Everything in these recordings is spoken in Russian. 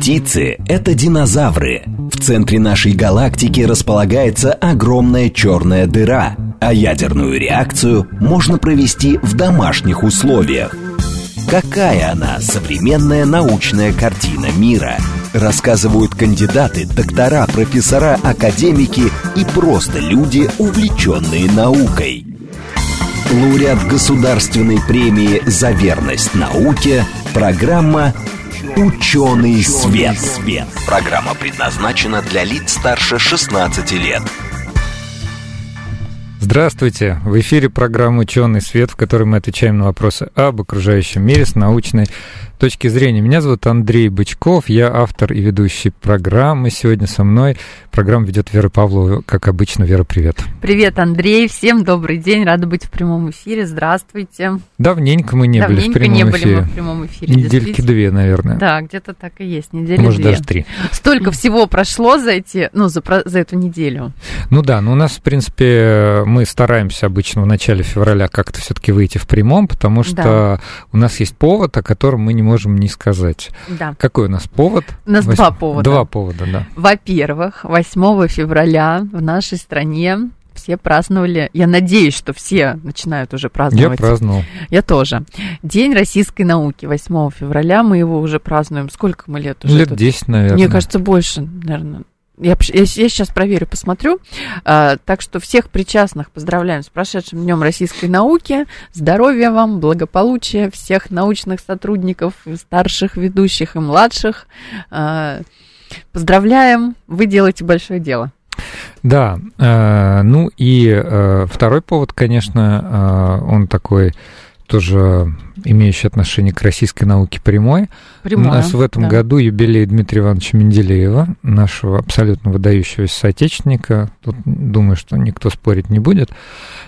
Птицы – это динозавры. В центре нашей галактики располагается огромная черная дыра, а ядерную реакцию можно провести в домашних условиях. Какая она, современная научная картина мира? Рассказывают кандидаты, доктора, профессора, академики и просто люди, увлеченные наукой. Лауреат государственной премии «За верность науке» программа «Ученый свет». Программа предназначена для лиц старше 16 лет. Здравствуйте! В эфире программа «Ученый свет», в которой мы отвечаем на вопросы об окружающем мире с научной точки зрения. Меня зовут Андрей Бычков, я автор и ведущий программы. Сегодня со мной программу ведет Вера Павлова. Как обычно, Вера, привет. Привет, Андрей. Всем добрый день. Рада быть в прямом эфире. Здравствуйте. Давненько мы не Давненько были в прямом не эфире. были мы в прямом эфире. Недельки две, наверное. Да, где-то так и есть. Недели Может, две. даже три. Столько всего прошло за эти, ну, за, за эту неделю. Ну да, но у нас, в принципе, мы стараемся обычно в начале февраля как-то все-таки выйти в прямом, потому что Да. у нас есть повод, о котором мы не можем не сказать. Да. Какой у нас повод? У нас Вось- два повода. Два повода, да. Во-первых, 8 февраля в нашей стране все праздновали, я надеюсь, что все начинают уже Я праздновать. праздновал. Я тоже. День российской науки. 8 февраля мы его уже празднуем. Сколько мы лет уже? Лет тут? 10, наверное. Мне кажется, больше, наверное. Я, пш- я, сейчас проверю, посмотрю. А, так что всех причастных поздравляем с прошедшим днем российской науки. Здоровья вам, благополучия всех научных сотрудников, старших, ведущих и младших. А, поздравляем, вы делаете большое дело. Да, э, ну и э, второй повод, конечно, э, он такой тоже имеющий отношение к российской науке прямой. Прямое, У нас в этом да. году юбилей Дмитрия Ивановича Менделеева, нашего абсолютно выдающегося соотечественника. Тут думаю, что никто спорить не будет.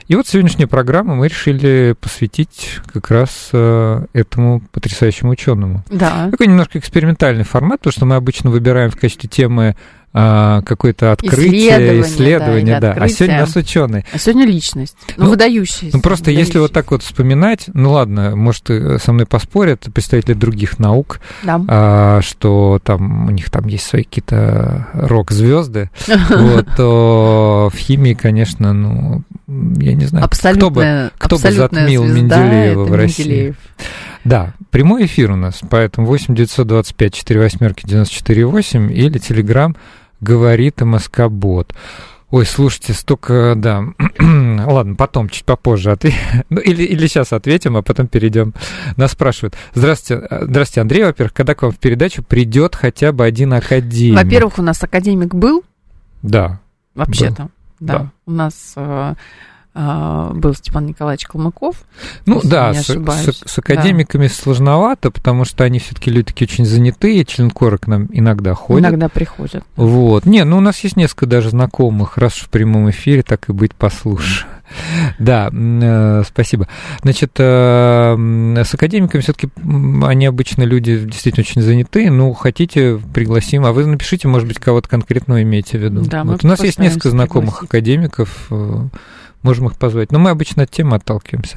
И вот сегодняшнюю программу мы решили посвятить как раз э, этому потрясающему ученому. Да. Такой немножко экспериментальный формат, потому что мы обычно выбираем в качестве темы какое-то открытие, Исследование, исследование, да, да. или А сегодня нас открытие. ученый. А сегодня личность. Ну, Ну, выдающаяся. Ну просто если вот так вот вспоминать, ну ладно, может э, со мной поспорят представители других наук, Да. а, что там у них там есть свои какие-то рок-звезды, вот, то в химии, конечно, ну я не знаю, кто бы, кто бы затмил Менделеева в России? Менделеев. Да, прямой эфир у нас, поэтому 8 925 4 восьмерки 94 8 или Телеграм говорит МСК Бот. Ой, слушайте, столько, да. Ладно, потом, чуть попозже ответим. Ну, или, или сейчас ответим, а потом перейдем. Нас спрашивают. Здравствуйте, э, здравствуйте, Андрей, во-первых, когда к вам в передачу придет хотя бы один академик? Во-первых, у нас академик был, Да. вообще-то. Да. Да. У нас э, был Степан Николаевич Калмыков. Ну да, с, с- с академиками сложновато, потому что они все-таки люди такие очень занятые, членкоры к нам иногда ходят. Иногда приходят. Вот. Не, ну у нас есть несколько даже знакомых, раз в прямом эфире, так и быть послушаю. Да, э, спасибо. Значит, э, с академиками все-таки они обычно люди действительно очень занятые. Ну, хотите, пригласим. А вы напишите, может быть, кого-то конкретного имеете в виду. Да, вот у нас есть несколько знакомых пригласить. академиков. Можем их позвать. Но мы обычно от темы отталкиваемся.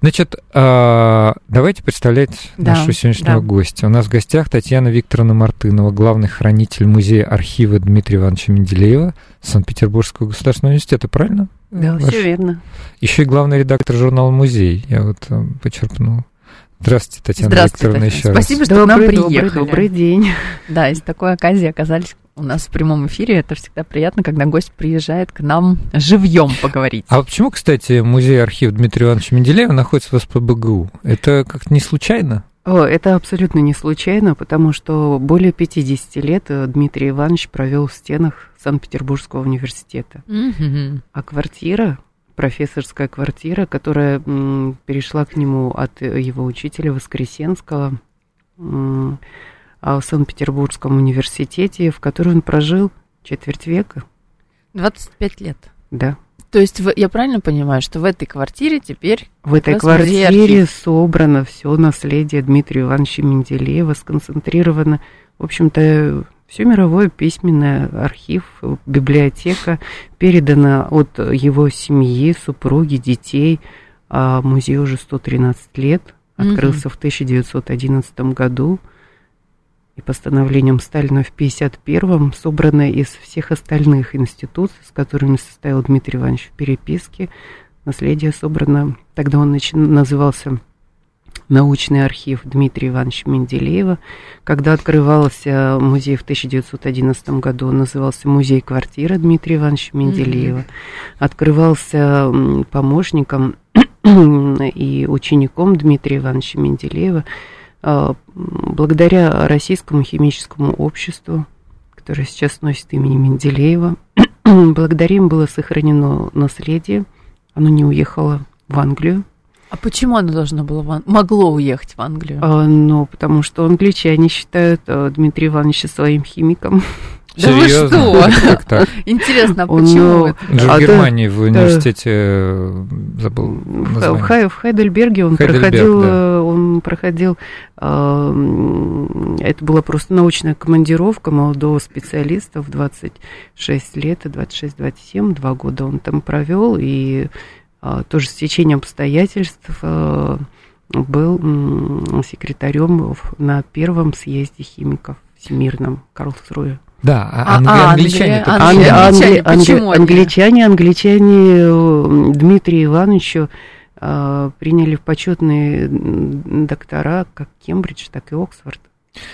Значит, э, давайте представлять Да, нашего сегодняшнего да. гостя. У нас в гостях Татьяна Викторовна Мартынова, главный хранитель музея архива Дмитрия Ивановича Менделеева Санкт-Петербургского государственного университета, правильно? Да, Ваш- все верно. Еще и главный редактор журнала «Музей». Я вот э, почерпнул. Здравствуйте, Татьяна Здравствуйте, Викторовна, Татьяна. еще раз. Спасибо, что к нам добрый, добрый, приехали. добрый день. Да, из такой оказии оказались у нас в прямом эфире. Это всегда приятно, когда гость приезжает к нам живьем поговорить. А почему, кстати, музей архив Дмитрия Ивановича Менделеева находится в СПБГУ? Это как-то не случайно? О, это абсолютно не случайно, потому что более 50 лет э, Дмитрий Иванович провел в стенах Санкт-Петербургского университета. Мгм. А квартира, профессорская квартира, которая перешла к нему от э, его учителя Воскресенского а в Санкт-Петербургском университете, в которой он прожил четверть века. 25 лет. Да. То есть я правильно понимаю, что в этой квартире теперь В этой квартире архив. собрано все наследие Дмитрия Ивановича Менделеева, сконцентрировано, в общем-то, все мировое письменное архив, библиотека передана от его семьи, супруги, детей. А музей уже 113 лет, открылся в 1911 году. и постановлением Сталина в 1951-м, собранная из всех остальных институций, с которыми состоял Дмитрий Иванович в переписке. Наследие собрано, тогда он нач... назывался научный архив Дмитрия Ивановича Менделеева. Когда открывался музей в 1911 году, он назывался «Музей квартира Дмитрия Ивановича Менделеева». Mm-hmm. Открывался помощником и учеником Дмитрия Ивановича Менделеева а, благодаря Российскому химическому обществу, которое сейчас носит имя Менделеева. благодаря им было сохранено наследие, оно не уехало в Англию, а почему оно должно было в Ан... могло уехать в Англию? А, ну, потому что англичане считают а, Дмитрия Ивановича своим химиком. Да вы что? Интересно, а почему это? в а Германии в университете э, забыл В Хайдельберге он проходил, э, он проходил, это была просто научная командировка молодого специалиста в 26 лет, 26-27, два года он там провел, и а, тоже с течением обстоятельств а, был секретарем на первом съезде химиков всемирном Карлсруе. Да, а, англи, а англичане, англичане, англичане, англичане, англичане, англичане э, Дмитрию Ивановичу э, приняли в почетные доктора как Кембридж, так и Оксфорд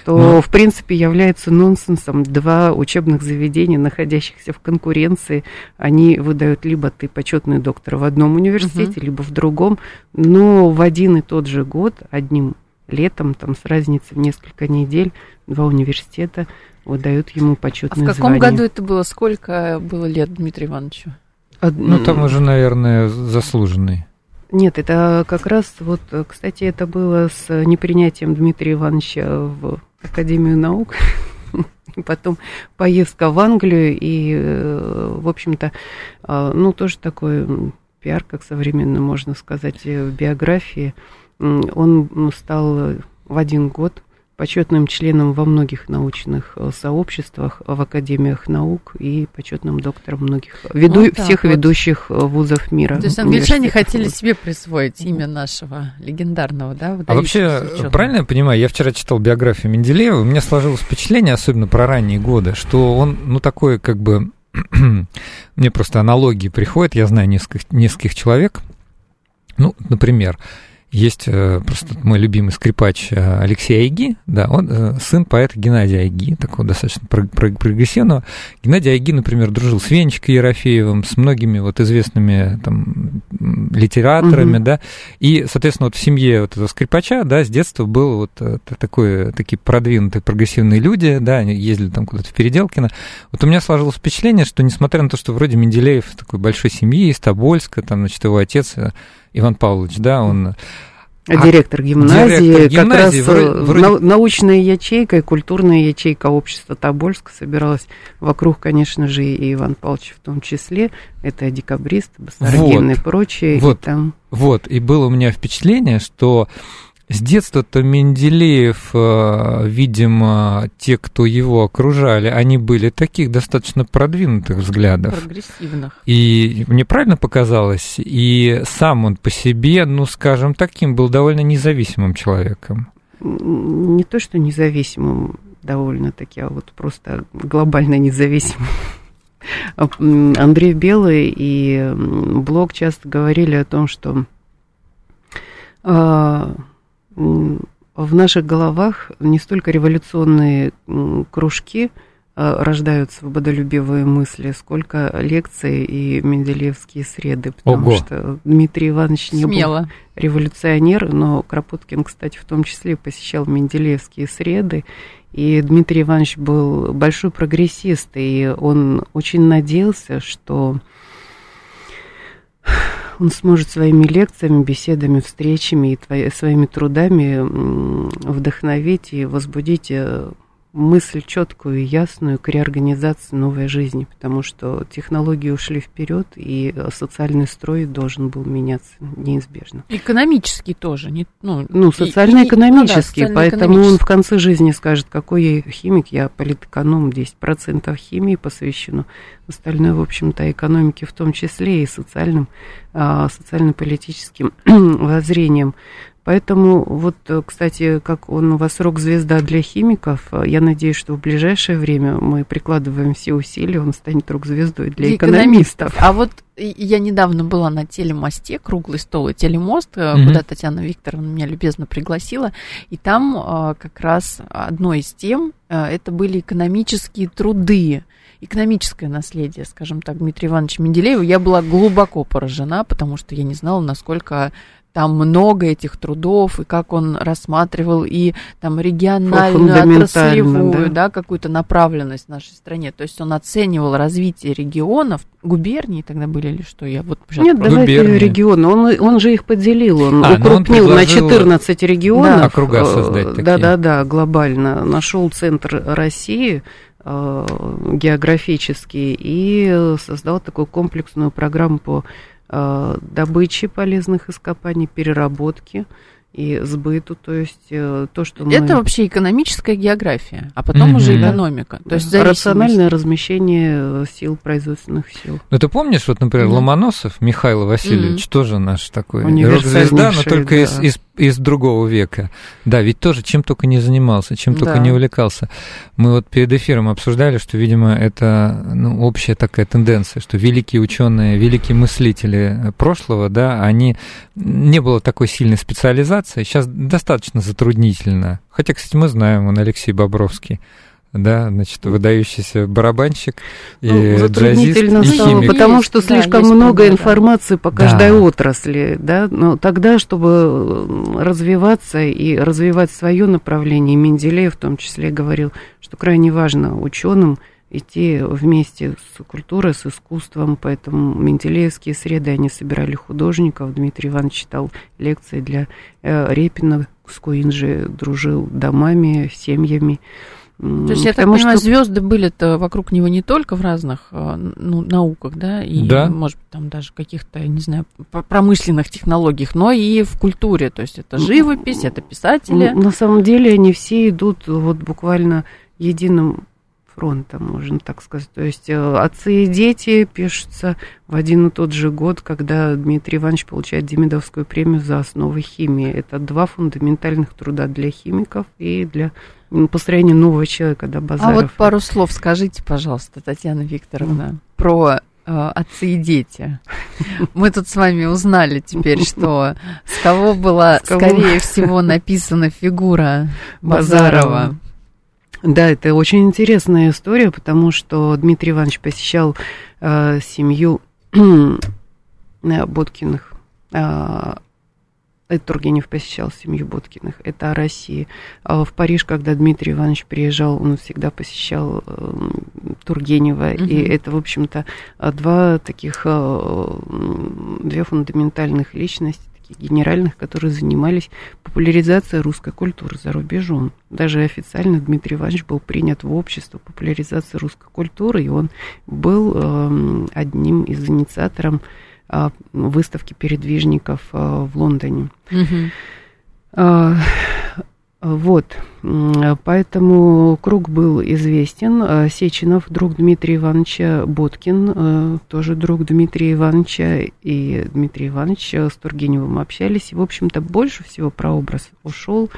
то, Но... в принципе, является нонсенсом. Два учебных заведения, находящихся в конкуренции, они выдают либо ты почетный доктор в одном университете, угу. либо в другом, но в один и тот же год, одним летом, там с разницей в несколько недель, два университета выдают ему почетное а в каком звание. году это было? Сколько было лет Дмитрию Ивановичу? Ну, там уже, наверное, заслуженный. Нет, это как раз вот, кстати, это было с непринятием Дмитрия Ивановича в Академию наук. Потом поездка в Англию и, в общем-то, ну, тоже такой пиар, как современно можно сказать, в биографии. Он стал в один год почетным членом во многих научных э, сообществах, в академиях наук и почетным доктором многих веду, вот всех вот. ведущих э, вузов мира. То есть англичане хотели себе присвоить имя нашего легендарного, да? А вообще, ученого. правильно я понимаю, я вчера читал биографию Менделеева, у меня сложилось впечатление, особенно про ранние годы, что он, ну, такой как бы... Мне просто аналогии приходят, я знаю нескольких, нескольких человек, ну, например, есть э, просто мой любимый скрипач э, Алексей Айги, да, он э, сын поэта Геннадия Айги, такого достаточно прогрессивного. Геннадий Айги, например, дружил с Венчикой Ерофеевым, с многими вот известными там литераторами, угу. да, и, соответственно, вот в семье вот этого скрипача, да, с детства был вот такой, такие продвинутые прогрессивные люди, да, они ездили там куда-то в Переделкино. Вот у меня сложилось впечатление, что несмотря на то, что вроде Менделеев такой большой семьи из Тобольска, там, значит, его отец Иван Павлович, да, он... А, директор гимназии, директор гимназии как раз вроде, вроде... научная ячейка и культурная ячейка общества Тобольска собиралась вокруг, конечно же, и Иван Павлович в том числе. Это декабрист, Басаргин вот, и прочее. Вот, и там... вот, и было у меня впечатление, что с детства-то Менделеев, э, видимо, те, кто его окружали, они были таких достаточно продвинутых взглядов. Прогрессивных. И мне правильно показалось, и сам он по себе, ну, скажем, таким был довольно независимым человеком. Не то, что независимым довольно-таки, а вот просто глобально независимым. Андрей Белый и Блок часто говорили о том, что а, в наших головах не столько революционные кружки а, рождают свободолюбивые мысли, сколько лекции и менделеевские среды, потому Ого. что Дмитрий Иванович не Смело. был революционер, но Кропоткин, кстати, в том числе посещал менделеевские среды, и Дмитрий Иванович был большой прогрессист, и он очень надеялся, что он сможет своими лекциями, беседами, встречами и твои, своими трудами вдохновить и возбудить э, мысль четкую и ясную к реорганизации новой жизни, потому что технологии ушли вперед, и социальный строй должен был меняться неизбежно. Экономический тоже. Не, ну, ну социально-экономический, ну, да, поэтому он в конце жизни скажет, какой я химик, я политэконом, 10% химии посвящено, остальное, в общем-то, экономике в том числе и социальным, а, социально-политическим воззрением. Поэтому вот, э, кстати, как он у вас рок-звезда для химиков, э, я надеюсь, что в ближайшее время мы прикладываем все усилия, он станет рок-звездой для, для экономистов. экономистов. А вот я недавно была на телемосте, круглый стол и телемост, mm-hmm. куда Татьяна Викторовна меня любезно пригласила, и там как раз одной из тем это были экономические труды экономическое наследие, скажем так, Дмитрия Ивановича Менделеева, я была глубоко поражена, потому что я не знала, насколько там много этих трудов, и как он рассматривал и там региональную, отраслевую, да, да какую-то направленность в нашей стране. То есть он оценивал развитие регионов, губернии тогда были или что? Я вот Нет, давайте регионы. Он, он же их поделил, он а, укрупнил он на 14 регионов. Да, округа э, создать Да-да-да, глобально. Нашел центр России, э, географический и создал такую комплексную программу по Э, добычи полезных ископаний, переработки и сбыту, то есть э, то, что мы... Это вообще экономическая география, а потом mm-hmm. уже экономика. То есть рациональное размещение э, сил, производственных сил. Ну, ты помнишь, вот, например, mm-hmm. Ломоносов Михаил Васильевич, mm-hmm. тоже наш такой рок-звезда, но только да. из, из из другого века. Да, ведь тоже чем только не занимался, чем только да. не увлекался. Мы вот перед эфиром обсуждали, что, видимо, это ну, общая такая тенденция, что великие ученые, великие мыслители прошлого, да, они не было такой сильной специализации. Сейчас достаточно затруднительно. Хотя, кстати, мы знаем, он Алексей Бобровский да, значит, выдающийся барабанщик и ну, джазист, и химик. Потому что слишком да, много проблема, информации по каждой да. отрасли, да, но тогда, чтобы развиваться и развивать свое направление, Менделеев в том числе говорил, что крайне важно ученым идти вместе с культурой, с искусством, поэтому Менделеевские среды, они собирали художников, Дмитрий Иванович читал лекции для э, Репина, с Куинджи дружил домами, семьями, то есть, я так понимаю, что... звезды были-то вокруг него не только в разных э, ну, науках, да, и, да. может быть, там даже каких-то, не знаю, промышленных технологиях, но и в культуре. То есть, это живопись, это писатели. На самом деле, они все идут вот буквально единым фронтом, можно так сказать. То есть э, отцы и дети пишутся в один и тот же год, когда Дмитрий Иванович получает Демидовскую премию за основы химии. Это два фундаментальных труда для химиков и для построение нового человека, да, Базаров. А вот пару слов скажите, пожалуйста, Татьяна Викторовна, mm. про э, отцы и дети. Мы тут с вами узнали теперь, что с кого была, с кого? скорее всего, написана фигура Базарова. Да, это очень интересная история, потому что Дмитрий Иванович посещал э, семью э, Боткиных э, Тургенев посещал семью Боткиных, это о России. А в Париж, когда Дмитрий Иванович приезжал, он всегда посещал э, Тургенева, угу. и это, в общем-то, два таких, э, две фундаментальных личности, таких генеральных, которые занимались популяризацией русской культуры за рубежом. Даже официально Дмитрий Иванович был принят в общество популяризации русской культуры, и он был э, одним из инициаторов а, выставки передвижников а, в Лондоне. Угу. Вот, поэтому круг был известен. Сеченов, друг Дмитрия Ивановича, Боткин, тоже друг Дмитрия Ивановича, и Дмитрий Иванович с Тургеневым общались. И, в общем-то, больше всего прообраз ушел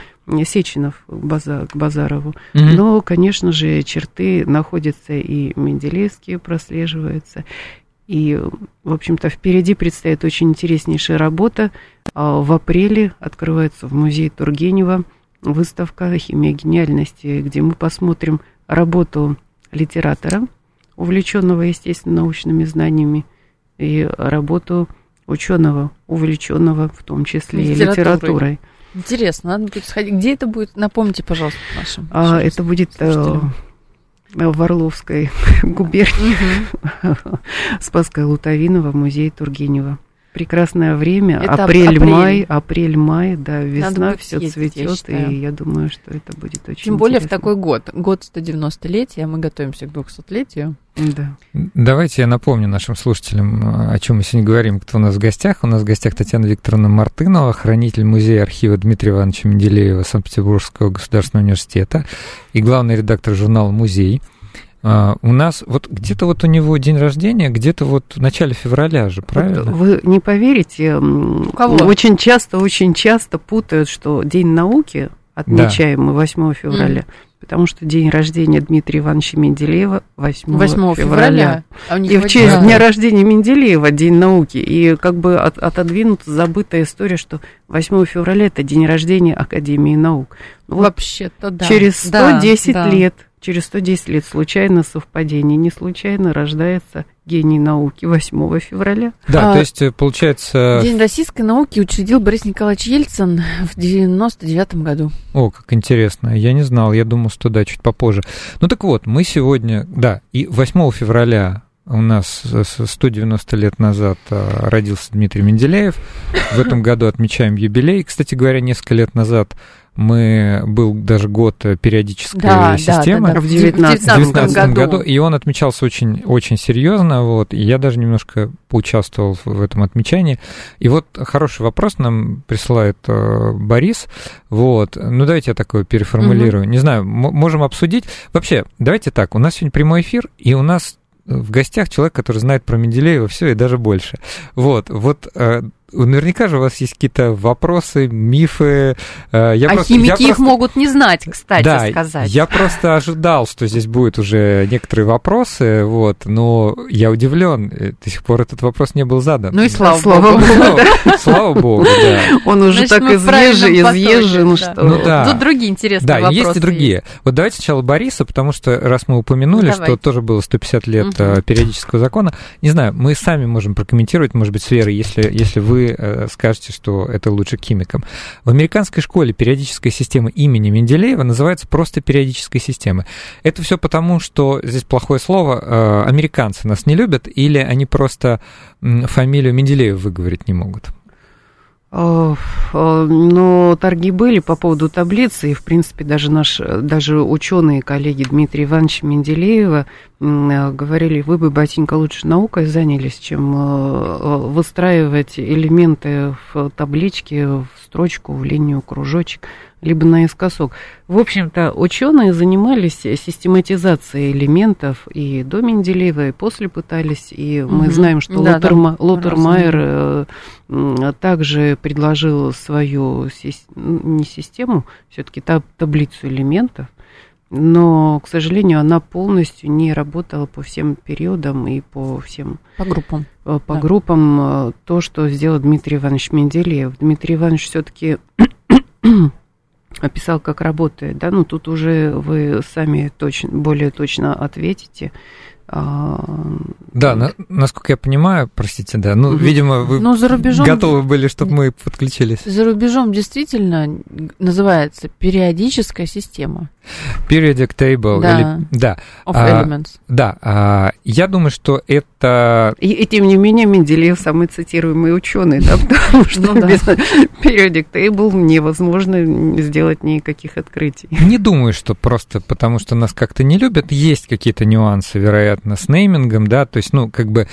Сеченов к Базарову. Mm-hmm. Но, конечно же, черты находятся и Менделеевские прослеживаются, и, в общем-то, впереди предстоит очень интереснейшая работа. А, в апреле открывается в музее Тургенева выставка «Химия гениальности», где мы посмотрим работу литератора, увлеченного, естественно, научными знаниями, и работу ученого, увлеченного в том числе и литературой. Интересно, надо будет сходить. Где это будет? Напомните, пожалуйста, нашим. А, это будет э, в Орловской губернии Спасская Лутовинова, музей Тургенева. Прекрасное время, апрель-май, апрель-май, да, весна, все цветет, и я думаю, что это будет очень Тем более в такой год, год 190-летия, мы готовимся к 200-летию. Да. Давайте я напомню нашим слушателям, о чем мы сегодня говорим, кто у нас в гостях. У нас в гостях Татьяна Викторовна Мартынова, хранитель музея архива Дмитрия Ивановича Менделеева Санкт-Петербургского государственного университета и главный редактор журнала «Музей». А, у нас вот где-то вот у него день рождения, где-то вот в начале февраля же, правильно? Вот вы не поверите, м, кого? очень часто, очень часто путают, что День науки отмечаем мы 8 февраля, потому что день рождения Дмитрия Ивановича Менделеева 8, 8 февраля. А у них И в честь дня рождения Менделеева День науки. И как бы от- отодвинута забытая история, что 8 февраля это день рождения Академии наук. Вот Вообще-то да. через Да, 110 да. лет, через 110 лет случайно совпадение, не случайно рождается гений науки 8 февраля. Да, А, то есть э, получается... День российской науки учредил Борис Николаевич Ельцин в 99 году. О, как интересно. Я не знал, я думал, что да, чуть попозже. Ну так вот, мы сегодня, да, и 8 февраля у нас с- 190 лет назад а, родился Дмитрий Менделеев. В этом году отмечаем юбилей. Кстати говоря, несколько лет назад мы был даже год периодической Да, да, системы. да, да. В 19 в 2019 году. году, и он отмечался очень, очень серьезно, вот, и я даже немножко поучаствовал в, этом отмечании. И вот хороший вопрос нам присылает э, Борис, вот, ну давайте я такое переформулирую, не знаю, можем обсудить. Вообще, давайте так, у нас сегодня прямой эфир, и у нас в гостях человек, который знает про Менделеева все и даже больше. Вот, вот э, наверняка же у вас есть какие-то вопросы, мифы. э, я а просто- химики я их просто- могут не знать, кстати да, сказать. я просто ожидал, что здесь будут уже некоторые вопросы, вот, но я удивлен, э, до сих пор этот вопрос не был задан. Ну и слава, Слава богу. Слава, слава богу, да. Он уже Значит, так потоке, изъезжен, да. что... Ну да. Тут другие интересные Да, вопросы. есть и другие. Вот давайте сначала Бориса, потому что раз мы упомянули, Ну, что тоже было 150 лет э, периодического закона, не знаю, мы сами можем прокомментировать, может быть, с Верой, если, если вы э, скажете, что это лучше химикам. В американской школе периодическая система имени Менделеева называется просто периодической системой. Это все потому, что здесь плохое слово, э, американцы нас не любят, или они просто фамилию Менделеева выговорить не могут. Э, Но торги были по поводу таблицы, и, в принципе, даже наш, даже ученые коллеги Дмитрия Ивановича Менделеева говорили, вы бы, батенька, лучше наукой занялись, чем э, э, выстраивать элементы в табличке, в строчку, в линию, кружочек, либо наискосок. В общем-то, ученые занимались систематизацией элементов и до Менделеева, и после пытались, и мы Мгм. знаем, что Да, э, м, также предложил свою не систему, все-таки таблицу элементов, но, к сожалению, она полностью не работала по всем периодам и по всем По группам. э, по Да. группам э, то, что сделал Дмитрий Иванович Менделеев. Дмитрий Иванович все-таки описал, как работает, да, ну тут уже вы сами точно, более точно ответите. А, Да, на- насколько я понимаю, простите, да, ну, видимо, вы Ну, за рубежом... готовы были, чтобы мы подключились. За рубежом действительно называется периодическая система Periodic table. Да. Или, да, of А, elements. да. а, я думаю, что это... И, и тем не менее Менделеев самый цитируемый ученый, да, потому что Ну да. без periodic table невозможно сделать никаких открытий. Не думаю, что просто потому, что нас как-то не любят. Есть какие-то нюансы, вероятно, с неймингом, да, то есть, ну, как бы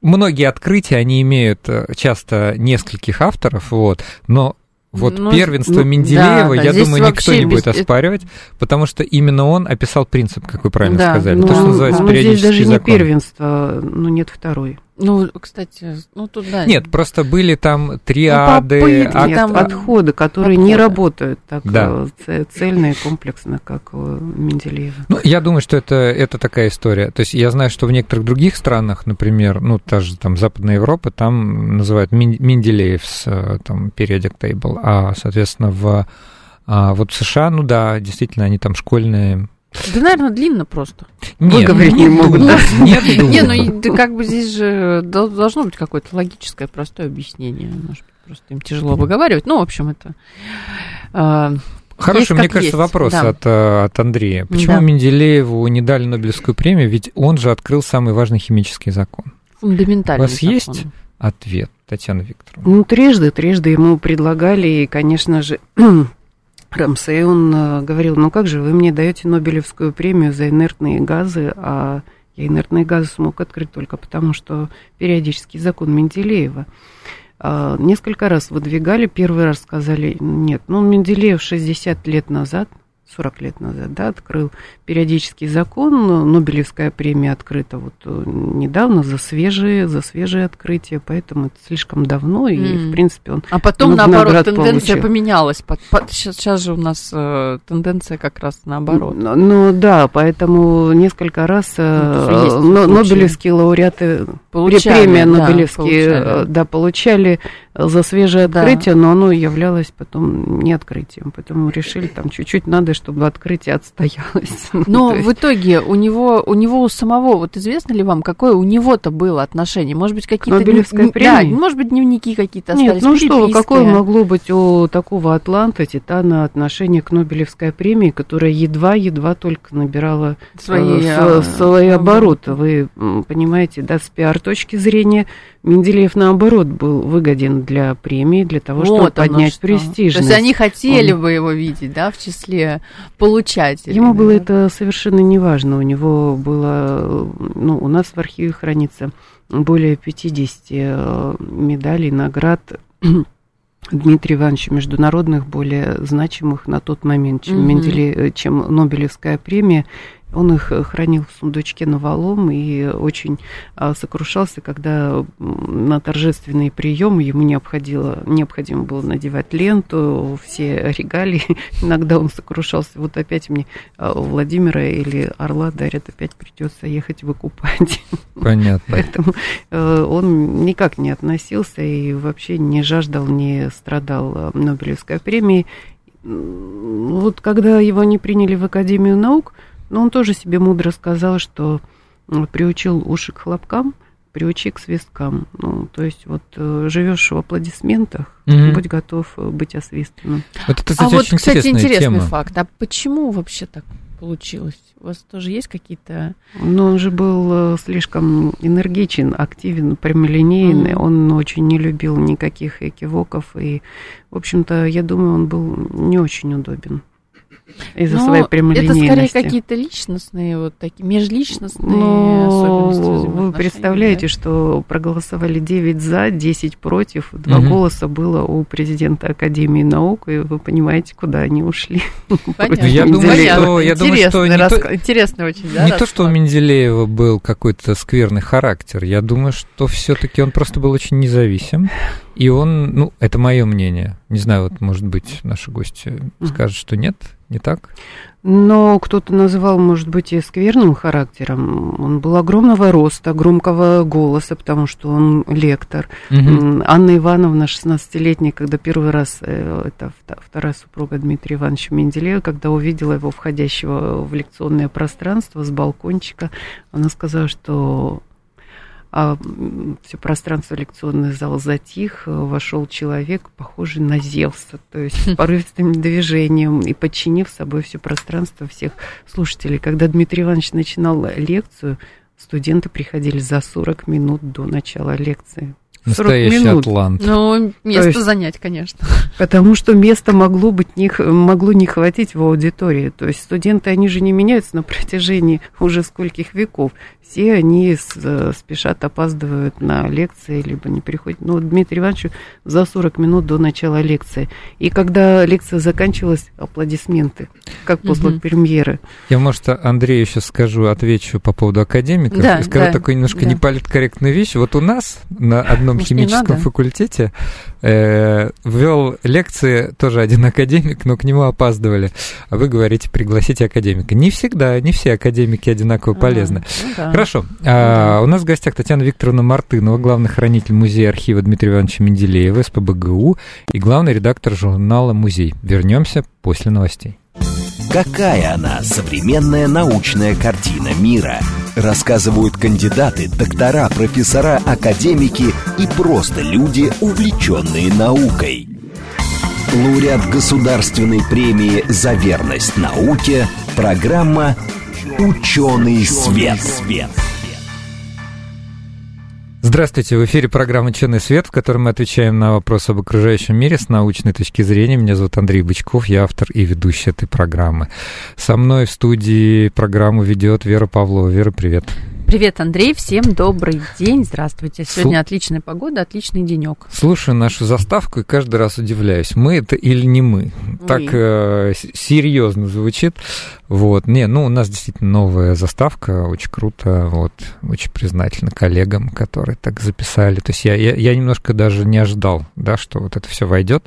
многие открытия, они имеют э, часто нескольких авторов, вот, но вот Ну, первенство ну, Менделеева, да, да, я здесь думаю, никто не будет без- это- оспаривать, потому что именно он описал принцип, как вы правильно Да, сказали. ну, то, что называется ну, здесь периодический даже не закон. первенство, ну нет второй. Ну, кстати, ну тут да. Нет, просто были там триады, попытки ак- там- отходы, которые не Отходы. работают так Да. э, цельно и комплексно, как у Менделеева. Ну, я думаю, что это, это такая история. То есть я знаю, что в некоторых других странах, например, ну, та же там Западная Европа, там называют Менделеевс, э, там, periodic table, а, соответственно, в а вот в США, ну да, действительно, они там школьные. Да, наверное, длинно просто. Выговорить не могут, думаю, да? Нет, Не, ну как бы здесь же дол- должно быть какое-то логическое, простое объяснение. Может, просто им тяжело выговаривать. Ну, в общем, это... а, Хороший, есть мне кажется, есть, вопрос да. от, э, от Андрея. Почему Да. Менделееву не дали Нобелевскую премию? Ведь он же открыл самый важный химический закон. фундаментальный У вас закон. есть? Ответ, Татьяна Викторовна. Ну, трижды, трижды ему предлагали, и, конечно же, Рамсей, он э, говорил, ну как же, вы мне даете Нобелевскую премию за инертные газы, а я инертные газы смог открыть только потому, что периодический закон Менделеева. А, Несколько раз выдвигали, первый раз сказали, нет, ну, Менделеев 60 лет назад 40 лет назад, да, открыл периодический закон, Нобелевская премия открыта вот э, недавно за свежие, за свежие открытия, поэтому это слишком давно, и, mm. в принципе, он А потом, наоборот, тенденция получил. поменялась. Сейчас, сейчас же у нас э, тенденция как раз наоборот. Ну, ну да, поэтому несколько раз э, ну, Нобелевские лауреаты, получали, премия да, Нобелевские, получали. да, получали за свежее открытие, да. но оно являлось потом не открытием, поэтому решили там чуть-чуть надо, чтобы открытие отстоялось. Но в итоге у него, у него у самого, вот известно ли вам, какое у него-то было отношение? Может быть, какие-то... Нобелевской премии? Да, может быть, дневники какие-то остались, Нет, ну что, какое могло быть у такого Атланта, Титана отношение к Нобелевской премии, которая едва-едва только набирала э, свои, э, свои обороты. Вы понимаете, да, с пиар-точки зрения Менделеев, наоборот, был выгоден для премии, для того, вот чтобы поднять что. престижность. То есть они хотели Он... бы его видеть, да, в числе получателей. Ему было это совершенно неважно. У него было, ну, у нас в архиве хранится более 50 э, медалей, наград Дмитрия Ивановича международных, более значимых на тот момент, чем, mm-hmm. Менделе, чем Нобелевская премия. Он их э, хранил в сундучке на валом и очень а, сокрушался, когда на торжественные приемы ему необходимо, необходимо было надевать ленту, все регалии. Иногда он сокрушался. Вот опять мне а, Владимира или Орла дарят, опять придется ехать выкупать. Понятно. Поэтому э, он никак не относился и вообще не жаждал, не страдал э, Нобелевской премии. Вот когда его не приняли в Академию наук, но он тоже себе мудро сказал, что приучил уши к хлопкам, приучи к свисткам. Ну, то есть вот э, живешь в аплодисментах, mm будь готов э, быть освистанным. Вот это, кстати, а вот, кстати, интересный тема. факт. А почему вообще так получилось? У вас тоже есть какие-то... Ну, он же был э, слишком энергичен, активен, прямолинейный. mm Он очень не любил никаких экивоков. И, в общем-то, я думаю, он был не очень удобен из-за Но своей прямолинейности. Это скорее какие-то личностные, вот такие межличностные Но особенности. Вы представляете, да? что проголосовали 9 за, 10 против, два угу. голоса было у президента Академии наук, и вы понимаете, куда они ушли. Понятно. Я думаю, что, я думаю, что не то, интересно очень, да, Не то, что у Менделеева был какой-то скверный характер, я думаю, что все-таки он просто был очень независим. И он, ну, это мое мнение. Не знаю, вот, может быть, наши гости скажут, что нет, не так? Но кто-то называл, может быть, и скверным характером. Он был огромного роста, громкого голоса, потому что он лектор. Угу. Анна Ивановна, 16-летняя, когда первый раз, э, это вторая супруга Дмитрия Ивановича Менделеева, когда увидела его входящего в лекционное пространство с балкончика, она сказала, что а все пространство лекционный зал затих, вошел человек, похожий на Зевса, то есть порывистым движением и подчинив собой все пространство всех слушателей. Когда Дмитрий Иванович начинал лекцию, студенты приходили за 40 минут до начала лекции. Настоящий минут. атлант. Ну, место есть, занять, конечно. Потому что место могло быть не, могло не хватить в аудитории. То есть студенты, они же не меняются на протяжении уже скольких веков все они спешат, опаздывают на лекции, либо не приходят. Ну, Дмитрий Иванович за 40 минут до начала лекции. И когда лекция заканчивалась, аплодисменты, как после угу. премьеры. Я, может, Андрею сейчас скажу, отвечу по поводу академиков. Да, скажу да, такую немножко да. неполиткорректную вещь. Вот у нас на одном Может, химическом факультете э, вел лекции тоже один академик, но к нему опаздывали. А вы говорите, пригласите академика. Не всегда, не все академики одинаково а, полезны. Ну, да. Хорошо. А, у нас в гостях Татьяна Викторовна Мартынова, главный хранитель музея архива Дмитрия Ивановича Менделеева, СПБГУ и главный редактор журнала «Музей». Вернемся после новостей. Какая она, современная научная картина мира? Рассказывают кандидаты, доктора, профессора, академики и просто люди, увлеченные наукой. Лауреат Государственной премии «За верность науке» программа Ученый свет. свет. Здравствуйте, в эфире программа «Ученый свет», в которой мы отвечаем на вопросы об окружающем мире с научной точки зрения. Меня зовут Андрей Бычков, я автор и ведущий этой программы. Со мной в студии программу ведет Вера Павлова. Вера, привет. Привет, Андрей, всем добрый день, здравствуйте. Сегодня Су... отличная погода, отличный денек. Слушаю нашу заставку и каждый раз удивляюсь, мы это или не мы. мы. Так э, серьезно звучит. Вот, не, ну у нас действительно новая заставка, очень круто, вот, очень признательна коллегам, которые так записали. То есть я, я, я немножко даже не ожидал, да, что вот это все войдет.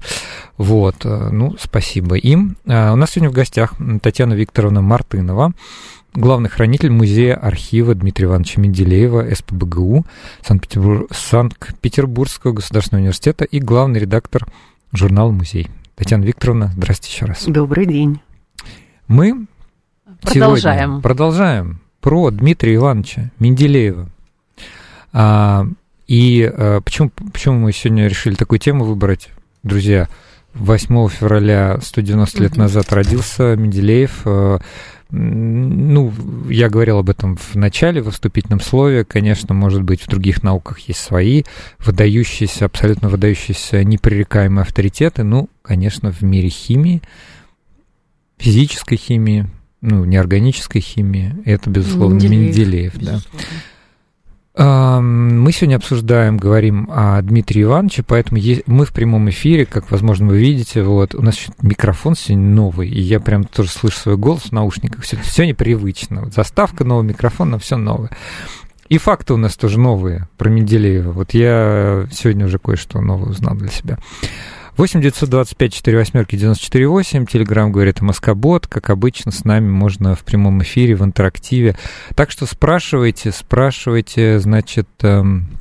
Вот, э, ну, спасибо им. А у нас сегодня в гостях Татьяна Викторовна Мартынова главный хранитель музея архива Дмитрия Ивановича Менделеева, СПБГУ Санкт-Петербур... Санкт-Петербургского государственного университета и главный редактор журнала «Музей». Татьяна Викторовна, здравствуйте еще раз. Добрый день. Мы продолжаем. продолжаем про Дмитрия Ивановича Менделеева. А, и а, почему, почему мы сегодня решили такую тему выбрать, друзья? 8 февраля 190 лет назад родился Менделеев, а, ну, я говорил об этом в начале, в вступительном слове. Конечно, может быть, в других науках есть свои выдающиеся, абсолютно выдающиеся непререкаемые авторитеты. Ну, конечно, в мире химии, физической химии, ну, неорганической химии, это, безусловно, Менделеев, Менделеев да. Мы сегодня обсуждаем, говорим о Дмитрии Ивановиче, поэтому мы в прямом эфире, как, возможно, вы видите, вот, у нас микрофон сегодня новый, и я прям тоже слышу свой голос в наушниках, все, все непривычно. Вот заставка новый, микрофон, но все новое. И факты у нас тоже новые про Менделеева. Вот я сегодня уже кое-что новое узнал для себя. 8 925 4 восьмерки 94 8. Телеграм говорит Москобот. Как обычно, с нами можно в прямом эфире, в интерактиве. Так что спрашивайте, спрашивайте, значит, эм,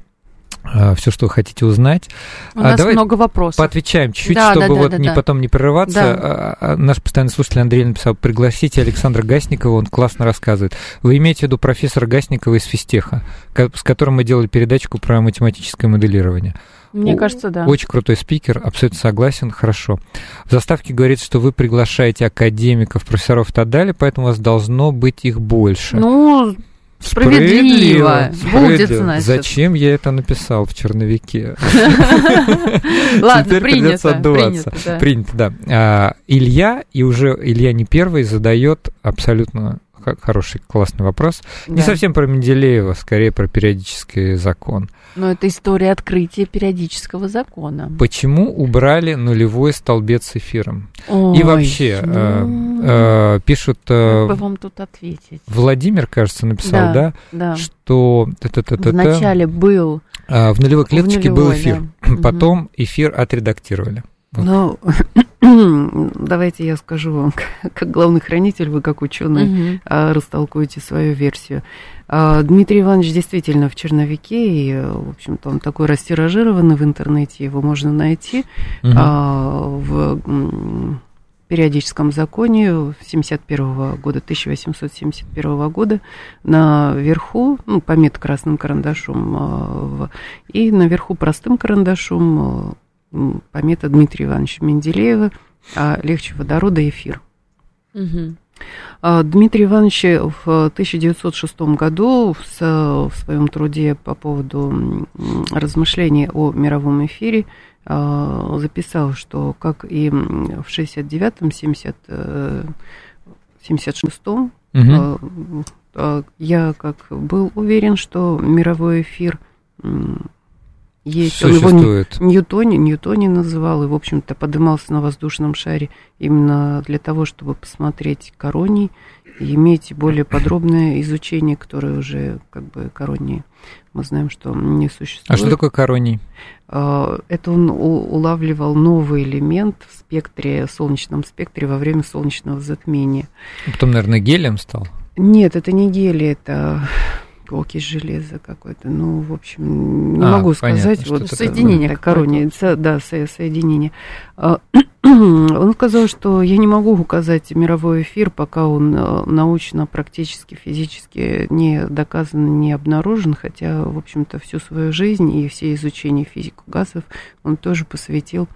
э, все, что вы хотите узнать. У а нас Давай много вопросов. Поотвечаем чуть-чуть, да, чтобы да, вот да, не, да. потом не прерываться. Да. А, а, наш постоянный слушатель Андрей написал, пригласите Александра Гасникова, он классно рассказывает. Вы имеете в виду профессора Гасникова из Фистеха, с которым мы делали передачку про математическое моделирование. Мне кажется, да. Очень крутой спикер, абсолютно согласен, хорошо. В заставке говорится, что вы приглашаете академиков, профессоров и так далее, поэтому у вас должно быть их больше. Ну, Справедливо. Справедливо. Будет, значит. Зачем я это написал в черновике? Ладно, принято. Принято, да. Принято, да. А, Илья, и уже Илья не первый, задает абсолютно хороший, классный вопрос. Да. Не совсем про Менделеева, скорее про периодический закон. Но это история открытия периодического закона. Почему убрали нулевой столбец с эфиром? Ой, И вообще, ну... э, э, пишут... Э, как бы вам тут ответить? Владимир, кажется, написал, да? Да, да. что... Вначале был... Э, в нулевой клеточке в нулевой, был эфир. Да. Потом эфир отредактировали. Ну, давайте я скажу вам, как главный хранитель, вы как ученый угу. растолкуете свою версию. А, Дмитрий Иванович действительно в черновике, и, в общем-то, он такой растиражированный в интернете, его можно найти угу. в периодическом законе 71 года, 1871 года, наверху, ну, помет красным карандашом, и наверху простым карандашом помета Дмитрия Ивановича Менделеева «Легче водорода эфир». Угу. Дмитрий Иванович в 1906 году в, своем труде по поводу размышлений о мировом эфире а, записал, что как и в 69-м, 70, 76-м, угу. я как был уверен, что мировой эфир есть. Существует. Он его Ньютони, Ньютони называл, и, в общем-то, подымался на воздушном шаре именно для того, чтобы посмотреть короний и иметь более подробное изучение, которое уже, как бы, коронии мы знаем, что не существует. А что такое короний? А, это он улавливал новый элемент в спектре, в солнечном спектре во время солнечного затмения. Потом, наверное, гелием стал? Нет, это не гелий, это окись железа какой-то. Ну, в общем, не а, могу сказать. Вот соединение короне, да, соединение. А, он сказал, что я не могу указать мировой эфир, пока он э, научно, практически, физически не доказан, не обнаружен, хотя, в общем-то, всю свою жизнь и все изучения физику газов он тоже посвятил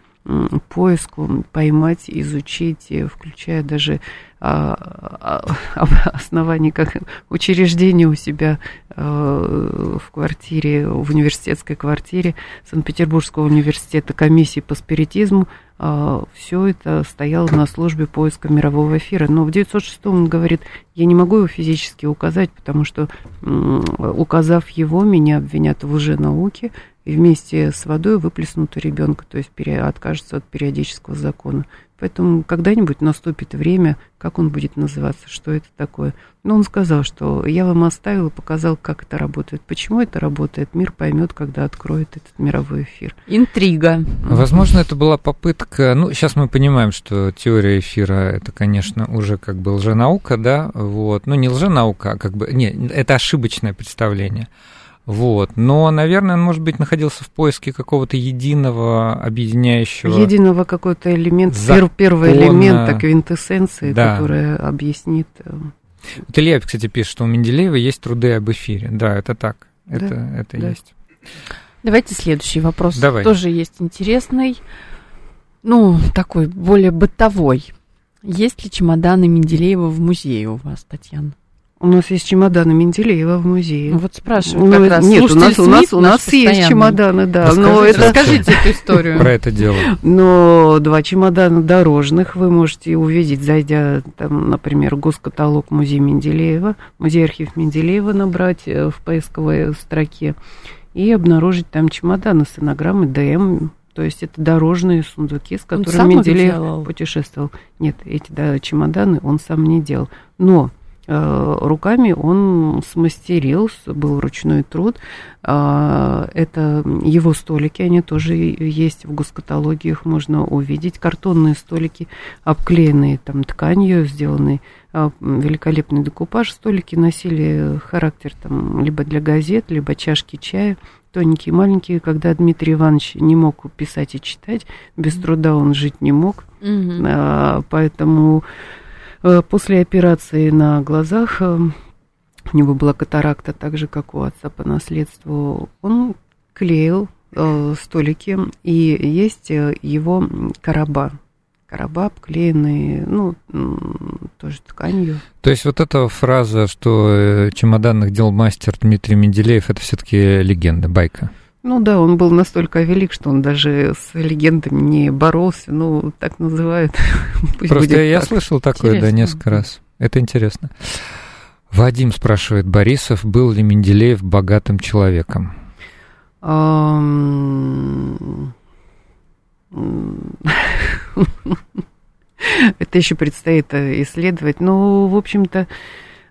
поиску поймать, изучить, включая даже а, а, оснований как учреждение у себя а, в квартире, в университетской квартире Санкт-Петербургского университета комиссии по спиритизму, все это стояло на службе поиска мирового эфира. Но в 906 он говорит, я не могу его физически указать, потому что, указав его, меня обвинят в лженауке, и вместе с водой выплеснут у ребенка, то есть откажется от периодического закона. Поэтому когда-нибудь наступит время, как он будет называться, что это такое. Но он сказал, что я вам оставил и показал, как это работает. Почему это работает, мир поймет, когда откроет этот мировой эфир. Интрига. Возможно, это была попытка, ну, сейчас мы понимаем, что теория эфира, это, конечно, уже как бы лженаука, да, вот, ну, не лженаука, а как бы, не, это ошибочное представление. Вот. Но, наверное, он, может быть, находился в поиске какого-то единого объединяющего... Единого какой-то элемент, закона... первого элемента квинтэссенции, да. которая объяснит... Э, вот Илья, кстати, пишет, что у Менделеева есть труды об эфире. Да, это так. Это, да, это да. есть. Давайте следующий вопрос. Давай. Тоже есть интересный. Ну, такой более бытовой. Есть ли чемоданы Менделеева в музее у вас, Татьяна? У нас есть чемоданы Менделеева в музее. Ну, вот спрашиваю, ну, как раз. Нет, у нас, у нас, у нас есть чемоданы, да. Расскажите, но это... расскажите эту историю. Про это дело. Но два чемодана дорожных вы можете увидеть, зайдя, там, например, госкаталог музея Менделеева, музей-архив Менделеева набрать э, в поисковой строке и обнаружить там чемоданы с инограммой ДМ то есть это дорожные сундуки, с которыми Менделеев путешествовал. Нет, эти да, чемоданы он сам не делал. Но руками он смастерил, был ручной труд. А, это его столики, они тоже есть в госкаталоге, их можно увидеть. Картонные столики, обклеенные там тканью, сделанные а, великолепный декупаж. Столики носили характер там либо для газет, либо чашки чая тоненькие, маленькие, когда Дмитрий Иванович не мог писать и читать, без труда он жить не мог, mm-hmm. поэтому Э, после операции на глазах э, у него была катаракта, так же, как у отца по наследству. Он клеил э, столики, и есть его короба. Короба обклеенные, ну, тоже тканью. То есть вот эта фраза, что чемоданных дел мастер Дмитрий Менделеев, это все-таки легенда, байка? Ну да, он был настолько велик, что он даже с легендами не боролся, ну, так называют. Пусть Просто я так. слышал такое, интересно. да, несколько раз. Это интересно. Вадим спрашивает, Борисов, был ли Менделеев богатым человеком? Это еще предстоит э, исследовать. Ну, в общем-то,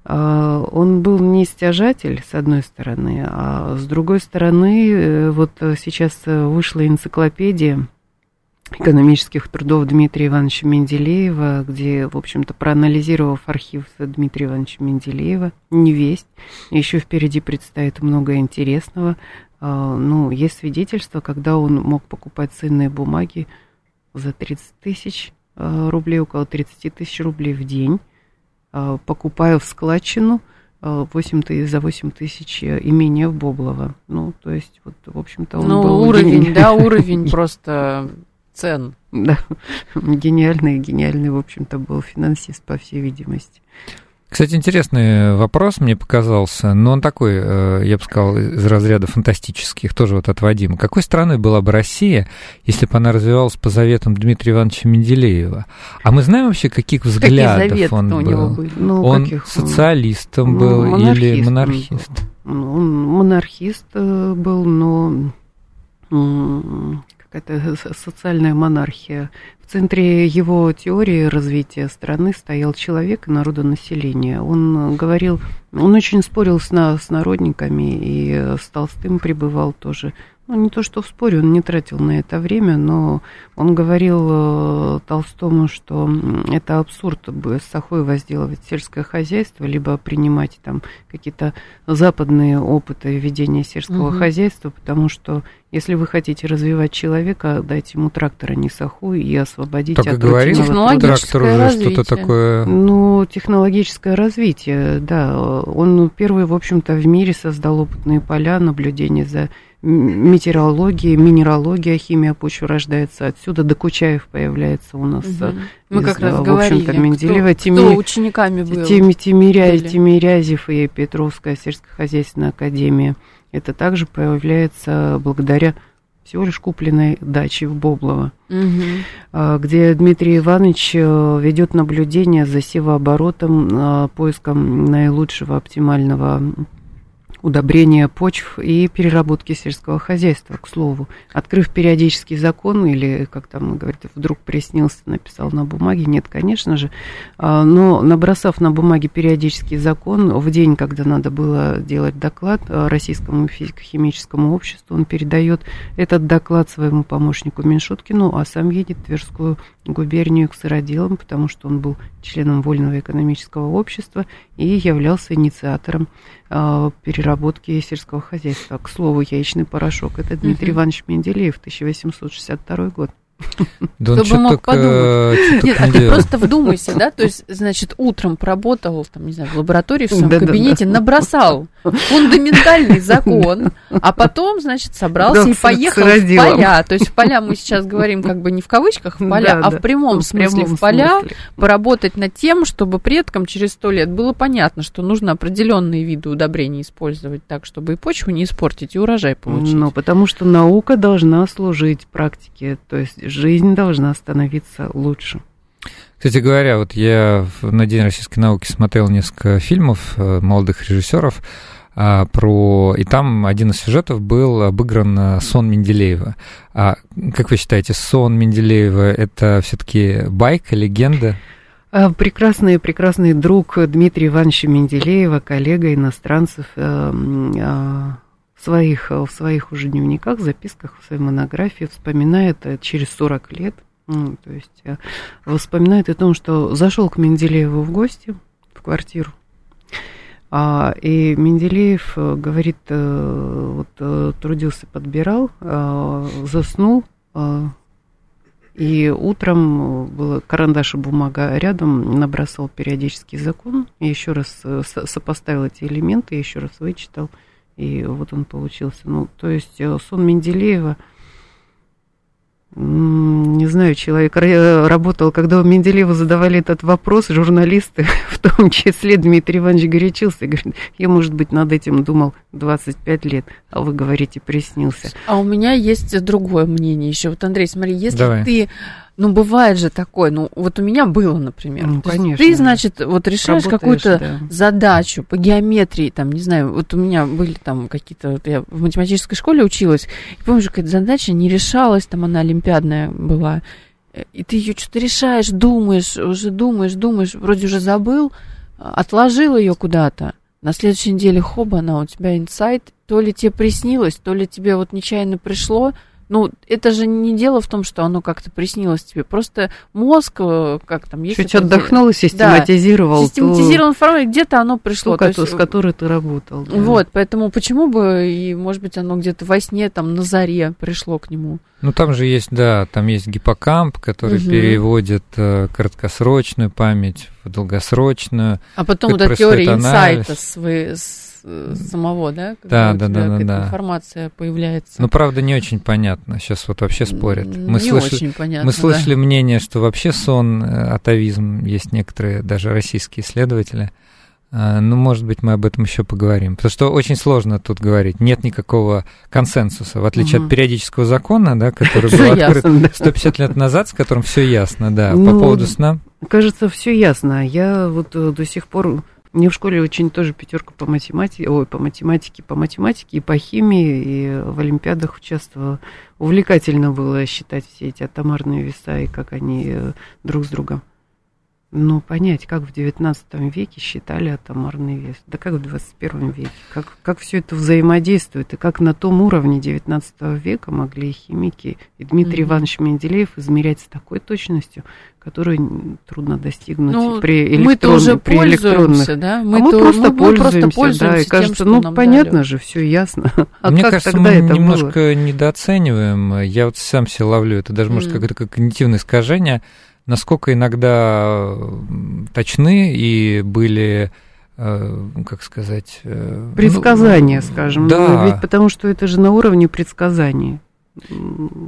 он был не стяжатель, с одной стороны, а с другой стороны, э, вот сейчас вышла энциклопедия экономических трудов Дмитрия Ивановича Менделеева, где, в общем-то, проанализировав архив Дмитрия Ивановича Менделеева, не весть, еще впереди предстоит много интересного. А, ну, есть свидетельство, когда он мог покупать ценные бумаги за 30 тысяч а, рублей, около 30 тысяч рублей в день, Э, покупаю в складчину 8 э, тысяч, за 8 тысяч имение в Боблово. Ну, то есть, вот, в общем-то, он ну, был... уровень, гени... да, уровень просто цен. Да, гениальный, гениальный, в общем-то, был финансист, по всей видимости. Кстати, интересный вопрос мне показался, но он такой, э, я бы сказал, из разряда фантастических, тоже вот от Вадима. Какой страной была бы Россия, если бы она развивалась по заветам Дмитрия Ивановича Менделеева? А мы знаем вообще, каких взглядов Какие он был? У него были? Ну, он каких? социалистом ну, был монархист или монархист? Ну, он монархист э, был, но какая-то социальная монархия. В центре его теории развития страны стоял человек и народонаселение. Он говорил, он очень спорил с, на, с народниками и с Толстым пребывал тоже ну, не то что в споре, он не тратил на это время, но он говорил э, Толстому, что это абсурд с Сахой возделывать сельское хозяйство, либо принимать там какие-то западные опыты ведения сельского угу. хозяйства, потому что если вы хотите развивать человека, дайте ему трактор, а не саху, и освободите так от говорили, трактор уже что-то такое... Ну, технологическое развитие, да. Он первый, в общем-то, в мире создал опытные поля наблюдения за метеорология, минералогия, химия почвы рождается отсюда. Докучаев появляется у нас. Угу. Мы из, как раз в говорили, Менделеева. кто, кто учениками был. Тими, Тимиря. Тимирязев и Петровская сельскохозяйственная академия. Это также появляется благодаря всего лишь купленной даче в Боблово, Мгм. где Дмитрий Иванович э, ведет наблюдение за севооборотом, э, поиском наилучшего оптимального удобрения почв и переработки сельского хозяйства, к слову. Открыв периодический закон, или, как там говорят, вдруг приснился, написал на бумаге, нет, конечно же, а, но набросав на бумаге периодический закон, в день, когда надо было делать доклад а, Российскому физико-химическому обществу, он передает этот доклад своему помощнику Меньшуткину, а сам едет в Тверскую губернию к сыроделам, потому что он был членом Вольного экономического общества и являлся инициатором э, переработки сельского хозяйства. К слову, яичный порошок. Это Дмитрий Мгм. Иванович Менделеев, 1862 год. Да он Кто бы мог чё-то, э, чё-то Нет, а ты просто вдумайся, да, то есть, значит, утром поработал, там, не знаю, в лаборатории, в своем кабинете, набросал фундаментальный закон, а потом, значит, собрался Да, и поехал в поля. То есть в поля мы сейчас говорим как бы не в кавычках в поля, а в прямом В смысле прямом в поля, смысле. поработать над тем, чтобы предкам через сто лет было понятно, что нужно определенные виды удобрений использовать так, чтобы и почву не испортить, и урожай получить. Ну, потому что наука должна служить практике, то есть жизнь должна становиться лучше. Кстати говоря, вот я на День российской науки смотрел несколько фильмов э, молодых режиссеров а, про... И там один из сюжетов был обыгран э, сон Менделеева. А как вы считаете, сон Менделеева это все-таки байка, легенда? А, Прекрасный, прекрасный друг Дмитрия Ивановича Менделеева, коллега иностранцев, э, м, а, своих, в своих уже дневниках, записках, в своей монографии вспоминает э, через 40 лет, то есть э, вспоминает о том, что зашел к Менделееву в гости в квартиру, а, и Менделеев э, говорит, э, вот э, трудился, подбирал, заснул, и утром было карандаш и бумага рядом, набросал периодический закон, еще раз э, со- сопоставил эти элементы, еще раз вычитал, и вот он получился. Ну, то есть э, сон Менделеева, не знаю, человек ра- работал, когда у Менделеева задавали этот вопрос, журналисты, в том числе Дмитрий Иванович горячился, и говорит, я, может быть, над этим думал 25 лет, а вы говорите, приснился. А у меня есть другое мнение еще. Вот, Андрей, смотри, если Давай. ты, ну, бывает же такое, ну, вот у меня было, например. Ну, конечно. Ты, значит, вот решаешь какую-то да. задачу по геометрии, там, не знаю, вот у меня были там какие-то, вот я в математической школе училась, и помню, какая-то задача не решалась, там она олимпиадная была, и ты ее что-то решаешь, думаешь, уже думаешь, думаешь, вроде уже забыл, отложил ее куда-то, на следующей неделе, хоба, она у тебя инсайт, то ли тебе приснилось, то ли тебе вот нечаянно пришло, ну, это же не дело в том, что оно как-то приснилось тебе, просто мозг, э, как там, есть... Чуть отдохнул и систематизировал ту Систематизирован информацию, где-то оно пришло. кото- есть, с которой ты работал. да. Вот, поэтому почему бы, и, может быть, оно где-то во сне, там, на заре пришло к нему. Ну, там же есть, да, там есть гиппокамп, который Мгм. переводит, переводит краткосрочную память в долгосрочную. А потом вот эта теория анализ. инсайта с- э, самого, да? Да, у да, да, да, какая-то да. информация появляется. Ну, правда, не очень понятно. Сейчас вот вообще спорят. Мы не слышали, очень понятно, Мы да. слышали мнение, что вообще сон, э, атовизм, есть некоторые даже российские исследователи. А, Ну, может быть, мы об этом еще поговорим. Потому что очень сложно тут говорить. Нет никакого консенсуса, в отличие Мгм. от периодического закона, да, который был открыт ясно, да. 150 лет назад, с которым все ясно, да. По Ну, поводу сна. Кажется, все ясно. Я вот э, до сих пор мне в школе очень тоже пятерка по математике, ой, по математике, по математике и по химии, и в олимпиадах участвовала. Увлекательно было считать все эти атомарные веса и как они э, друг с другом. Но понять, как в XIX веке считали атомарный вес, да как в 21 веке, как, как все это взаимодействует, и как на том уровне XIX века могли и химики, и Дмитрий Мгм. Иванович Менделеев измерять с такой точностью, которую трудно достигнуть Ну, при мы-то уже электронных, при электронных. пользуемся, да? А мы, Мы-то- просто мы- мы пользуемся, просто да, и тем, кажется, ну понятно дали. же, все ясно. А Мне как кажется, тогда мы это немножко было? недооцениваем. Я вот сам себя ловлю. Это даже, может, М. какое-то когнитивное искажение. Насколько иногда точны и были э, как сказать... э, Предсказания, ну, скажем. Да. Ну, Ведь потому что это же на уровне предсказаний.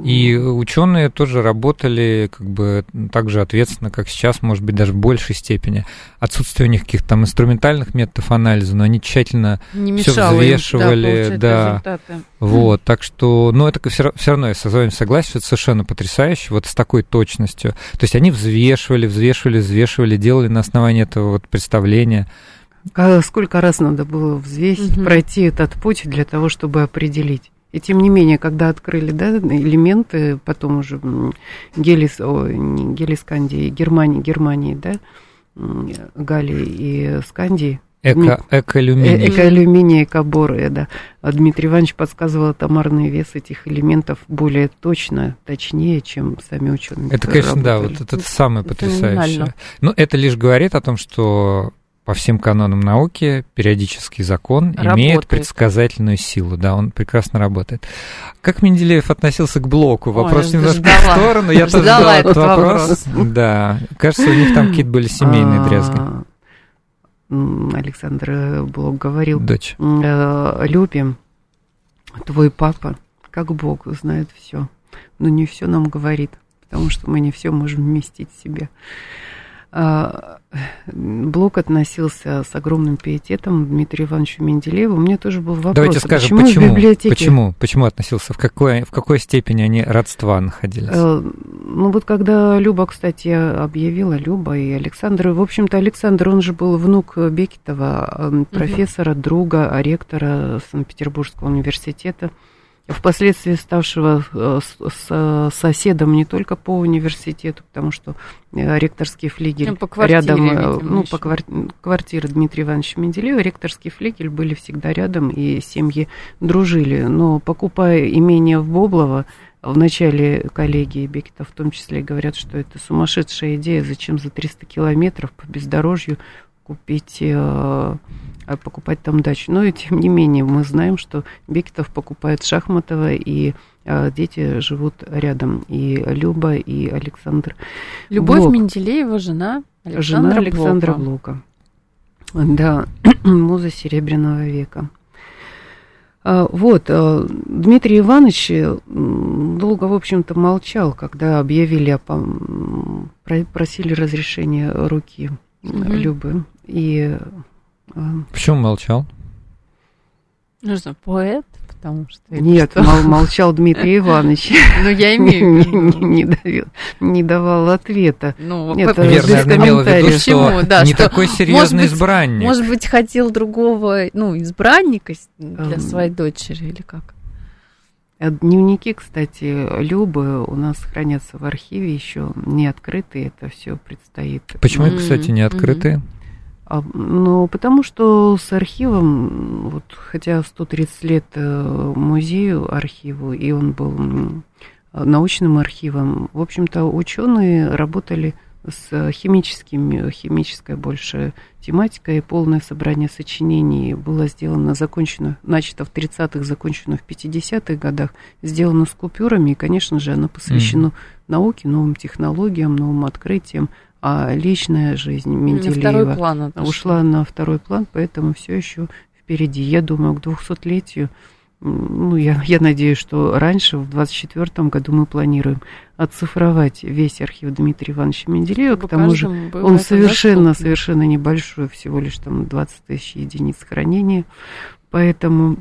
И ученые тоже работали как бы так же ответственно, как сейчас, может быть, даже в большей степени. Отсутствие у них каких-то там инструментальных методов анализа, но они тщательно Не им, взвешивали, получать да. результаты. Вот, так что, ну, это все, равно я с вами согласен, что это совершенно потрясающе, вот с такой точностью. То есть они взвешивали, взвешивали, взвешивали, делали на основании этого вот представления. Ка- Сколько раз надо было взвесить, Мгм. пройти этот путь для того, чтобы определить. И тем не менее, когда открыли да, элементы, потом уже гелис, о, не гелискандии, Германии, Германии, да, м, Галлии и Скандии, Эко, э, экоалюминий. экоалюминия, экоборы, да. А Дмитрий Иванович подсказывал атомарный вес этих элементов более точно, точнее, чем сами ученые. Это, конечно, да, работали. вот это самое потрясающее. Но это лишь говорит о том, что по всем канонам науки периодический закон имеет Работает. предсказательную силу, да, он прекрасно работает. Как Менделеев относился к блоку? Ой, Вопрос я немножко ждала. в сторону, я тоже Ждала ждал этот вопрос. Да, кажется, у них там какие-то были семейные А, дрязги. Александр Блок говорил, Дочь. э, любим, твой папа, как Бог, знает все, но не все нам говорит, потому что мы не все можем вместить в себе. А, Блок относился с огромным пиететом к Дмитрию Ивановичу Менделееву. У меня тоже был вопрос. Давайте скажем, почему, в почему? библиотеке... Почему? Почему относился? В какой, в какой степени они родства находились? Э, Ну вот когда Люба, кстати, объявила, Люба и Александр, в общем-то, Александр, он же был внук Бекетова, э, профессора, друга, ректора Санкт-Петербургского университета, впоследствии ставшего э, с- с- соседом не только по университету, потому что э, ректорский флигель Ну, по квартире, рядом, э, видимо, ну, по квар- квартире Дмитрия Ивановича Менделеева, ректорский флигель были всегда рядом, и семьи дружили. Но покупая имение в Боблово, в начале коллеги Бекета в том числе говорят, что это сумасшедшая идея, зачем за 300 километров по бездорожью купить, э, покупать там дачу. Но и тем не менее мы знаем, что Бекетов покупает Шахматова, и э, дети живут рядом. И Люба, и Александр Любовь Блок. Менделеева, жена Александра Жена Александра Блока. Блока. Да, муза Серебряного века. А, Вот, а, Дмитрий Иванович э, долго, в общем-то, молчал, когда объявили, просили разрешения руки э, Мгм. Любы. И э, Почему молчал? Ну что, поэт, потому что... нет, что? мол- молчал Дмитрий Иванович, Ну, я имею в виду. не давил- не давал ответа. Ну, без Верно, имела в виду, что Почему? Да, не что, такой может серьезный быть, избранник. Может быть, хотел другого, ну, избранника для Эм. своей дочери или как? А Дневники, кстати, Любы у нас хранятся в архиве еще не открытые, это все предстоит. Почему, кстати, не открытые? А, Ну, потому что с архивом, вот, хотя 130 лет э, музею, архиву, и он был научным архивом, в общем-то, ученые работали с химическими, химической больше тематикой, полное собрание сочинений было сделано, закончено, начато в 30-х, закончено в 50-х годах, сделано с купюрами, и, конечно же, оно посвящено науке, новым технологиям, новым открытиям, а личная жизнь На Менделеева второй план отошла. ушла на второй план, поэтому все еще впереди. Я думаю, к 200-летию, м, ну, я, я надеюсь, что раньше, в 24 году, мы планируем оцифровать весь архив Дмитрия Ивановича Менделеева, Чтобы к тому же он совершенно, доступно. совершенно небольшой, всего лишь там 20 тысяч единиц хранения, поэтому...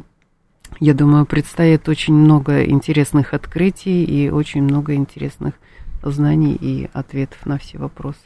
Я думаю, предстоит очень много интересных открытий и очень много интересных знаний и ответов на все вопросы.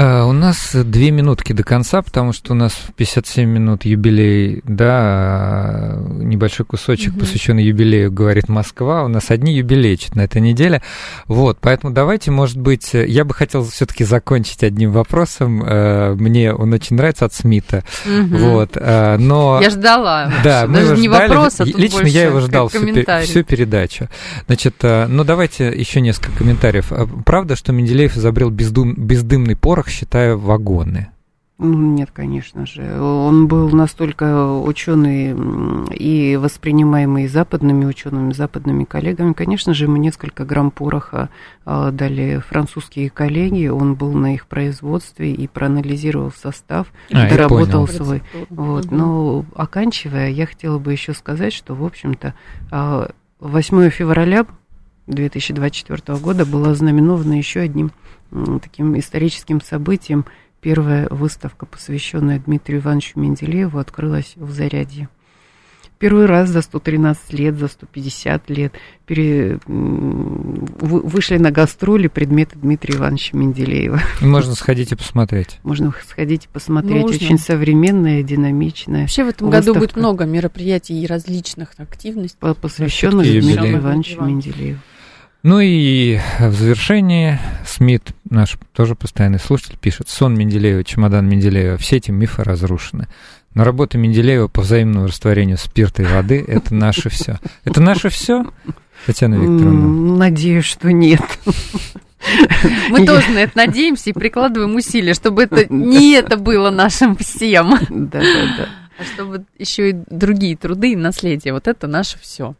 А, У нас две минутки до конца, потому что у нас в 57 минут юбилей, да, небольшой кусочек, Мгм. посвященный юбилею, говорит Москва. У нас одни юбилеи что-то на этой неделе. Вот, поэтому давайте, может быть, я бы хотел все-таки закончить одним вопросом. Э, Мне он очень нравится от Смита. Мгм. Вот, э, но... Я ждала. Да, мы Даже его не ждали. вопрос, а Лично я его ждал всю, всю передачу. Значит, э, ну давайте еще несколько комментариев. Правда, что Менделеев изобрел бездум- бездымный порох, считая вагоны? Ну, нет, конечно же. Он был настолько ученый и воспринимаемый западными учеными, западными коллегами. Конечно же, ему несколько грамм пороха а, дали французские коллеги. Он был на их производстве и проанализировал состав, а, доработал свой. Вот. Но оканчивая, я хотела бы еще сказать, что, в общем-то, 8 а, февраля 2024 года было ознаменовано еще одним таким историческим событием – Первая выставка, посвященная Дмитрию Ивановичу Менделееву, открылась в Зарядье. Первый раз за 113 лет, за 150 лет пере... вышли на гастроли предметы Дмитрия Ивановича Менделеева. Можно сходить и посмотреть. Можно сходить и посмотреть. Нужно. Очень современная, динамичная. Вообще в этом выставка. году будет много мероприятий и различных активностей. Посвященных Дмитрию Ивановичу Менделееву. Ну и в завершении Смит, наш тоже постоянный слушатель, пишет, сон Менделеева, чемодан Менделеева, все эти мифы разрушены. Но работа Менделеева по взаимному растворению спирта и воды – это наше все. Это наше все, Татьяна Викторовна? Надеюсь, что нет. Мы тоже на это надеемся и прикладываем усилия, чтобы это не это было нашим всем. Да, да, да. А чтобы еще и другие труды и наследие. Вот это наше все.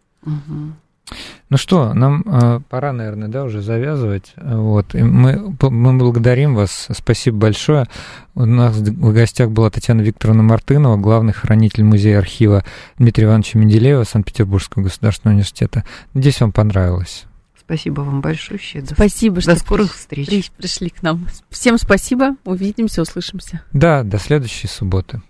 Ну что, нам э, пора, наверное, да, уже завязывать. Вот. И мы, мы благодарим вас. Спасибо большое. У нас в гостях была Татьяна Викторовна Мартынова, главный хранитель музея архива Дмитрия Ивановича Менделеева Санкт-Петербургского государственного университета. Надеюсь, вам понравилось. Спасибо вам большое. До, спасибо, до что скорых встреч. Пришли к нам. Всем спасибо. Увидимся, услышимся. Да, до следующей субботы.